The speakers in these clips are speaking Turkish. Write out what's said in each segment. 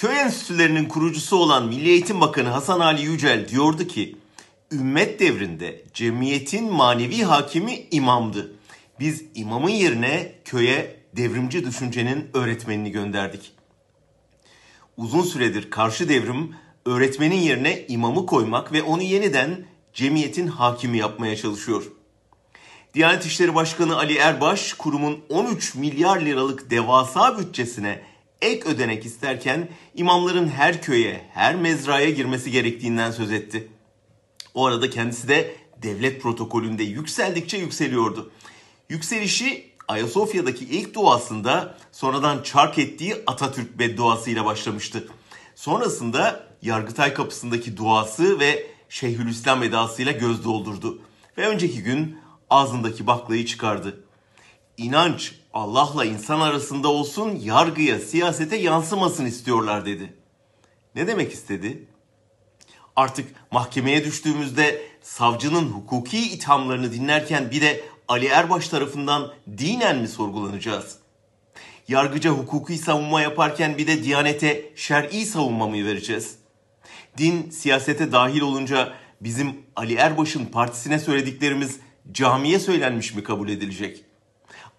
Köy enstitülerinin kurucusu olan Milli Eğitim Bakanı Hasan Ali Yücel diyordu ki, ümmet devrinde cemiyetin manevi hakimi imamdı. Biz imamın yerine köye devrimci düşüncenin öğretmenini gönderdik. Uzun süredir karşı devrim öğretmenin yerine imamı koymak ve onu yeniden cemiyetin hakimi yapmaya çalışıyor. Diyanet İşleri Başkanı Ali Erbaş kurumun 13 milyar liralık devasa bütçesine ek ödenek isterken imamların her köye, her mezraya girmesi gerektiğinden söz etti. O arada kendisi de devlet protokolünde yükseldikçe yükseliyordu. Yükselişi Ayasofya'daki ilk duasında sonradan çark ettiği Atatürk bedduasıyla başlamıştı. Sonrasında Yargıtay kapısındaki duası ve Şeyhülislam edasıyla göz doldurdu. Ve önceki gün ağzındaki baklayı çıkardı. İnanç Allah'la insan arasında olsun, yargıya, siyasete yansımasın istiyorlar dedi. Ne demek istedi? Artık mahkemeye düştüğümüzde savcının hukuki ithamlarını dinlerken bir de Ali Erbaş tarafından dinen mi sorgulanacağız? Yargıca hukuki savunma yaparken bir de Diyanete şer'i savunma mı vereceğiz? Din siyasete dahil olunca bizim Ali Erbaş'ın partisine söylediklerimiz camiye söylenmiş mi kabul edilecek?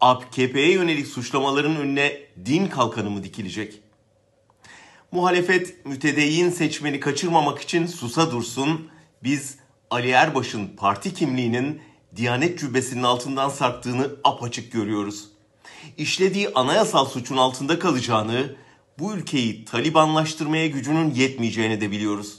AKP'ye yönelik suçlamaların önüne din kalkanı mı dikilecek? Muhalefet mütedeyyin seçmeni kaçırmamak için susa dursun. Biz Ali Erbaş'ın parti kimliğinin Diyanet cübbesinin altından sarktığını apaçık görüyoruz. İşlediği anayasal suçun altında kalacağını, bu ülkeyi Talibanlaştırmaya gücünün yetmeyeceğini de biliyoruz.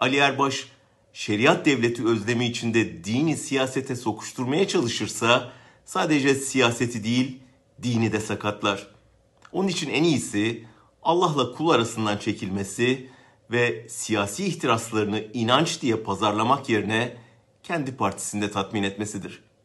Ali Erbaş, şeriat devleti özlemi içinde dini siyasete sokuşturmaya çalışırsa sadece siyaseti değil dini de sakatlar. Onun için en iyisi Allah'la kul arasından çekilmesi ve siyasi ihtiraslarını inanç diye pazarlamak yerine kendi partisinde tatmin etmesidir.